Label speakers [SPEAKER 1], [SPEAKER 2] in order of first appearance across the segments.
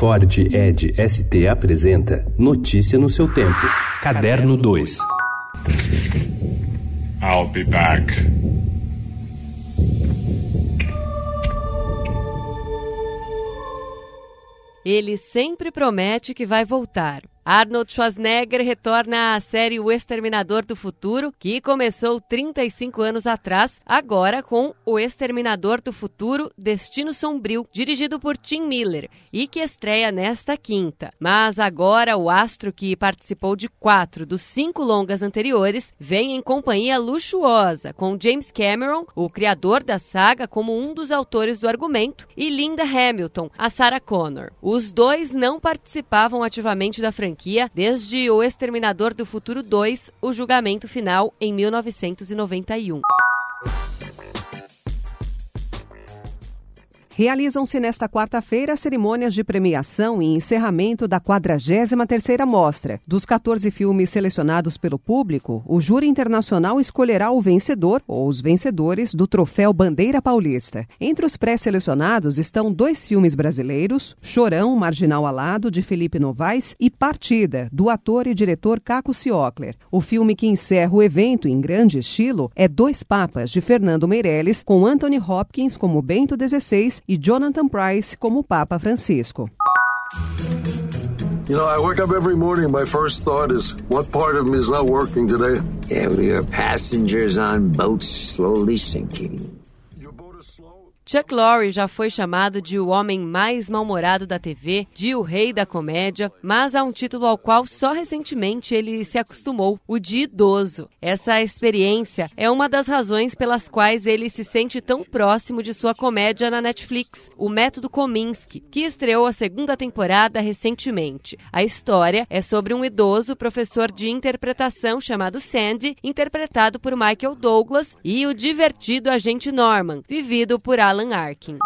[SPEAKER 1] Ford Ed ST apresenta Notícia no seu tempo. Caderno 2.
[SPEAKER 2] I'll be back.
[SPEAKER 3] Ele sempre promete que vai voltar. Arnold Schwarzenegger retorna à série O Exterminador do Futuro, que começou 35 anos atrás, agora com O Exterminador do Futuro Destino Sombrio, dirigido por Tim Miller, e que estreia nesta quinta. Mas agora o astro que participou de quatro dos cinco longas anteriores vem em companhia luxuosa, com James Cameron, o criador da saga, como um dos autores do argumento, e Linda Hamilton, a Sarah Connor. Os dois não participavam ativamente da franquia franquia desde O Exterminador do Futuro 2, o julgamento final em 1991.
[SPEAKER 4] Realizam-se nesta quarta-feira cerimônias de premiação e encerramento da 43ª Mostra. Dos 14 filmes selecionados pelo público, o júri internacional escolherá o vencedor ou os vencedores do Troféu Bandeira Paulista. Entre os pré-selecionados estão dois filmes brasileiros, Chorão, Marginal Alado, de Felipe Novaes, e Partida, do ator e diretor Caco Ciocler. O filme que encerra o evento em grande estilo é Dois Papas, de Fernando Meirelles, com Anthony Hopkins como Bento XVI e Jonathan Price como Papa Francisco.
[SPEAKER 5] You know, I wake up every morning. My first thought is, what part of me is not working today?
[SPEAKER 6] Yeah, we are passengers on boats slowly sinking.
[SPEAKER 3] Chuck Lorre já foi chamado de o homem mais mal-humorado da TV, de o rei da comédia, mas há um título ao qual só recentemente ele se acostumou, o de idoso. Essa experiência é uma das razões pelas quais ele se sente tão próximo de sua comédia na Netflix, O Método Kominsky, que estreou a segunda temporada recentemente. A história é sobre um idoso professor de interpretação chamado Sandy, interpretado por Michael Douglas, e o divertido agente Norman, vivido por Alan Alan Arkin.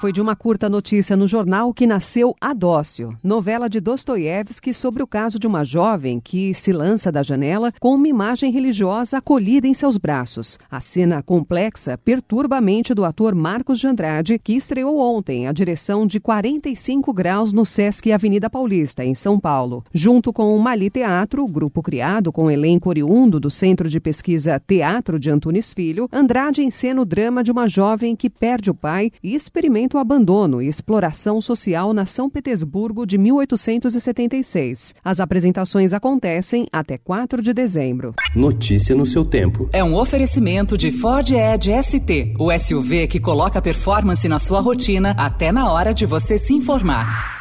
[SPEAKER 4] Foi de uma curta notícia no jornal que nasceu Adócio, novela de Dostoiévski sobre o caso de uma jovem que se lança da janela com uma imagem religiosa acolhida em seus braços. A cena complexa perturba a mente do ator Marcos de Andrade, que estreou ontem a direção de 45 graus no Sesc Avenida Paulista, em São Paulo. Junto com o Mali Teatro, grupo criado com elenco oriundo do Centro de Pesquisa Teatro de Antunes Filho, Andrade encena o drama de uma jovem que perde o pai e experimenta o abandono e exploração social na São Petersburgo de 1876. As apresentações acontecem até 4 de dezembro.
[SPEAKER 1] Notícia no seu tempo.
[SPEAKER 7] É um oferecimento de Ford Edge ST, o SUV que coloca performance na sua rotina até na hora de você se informar.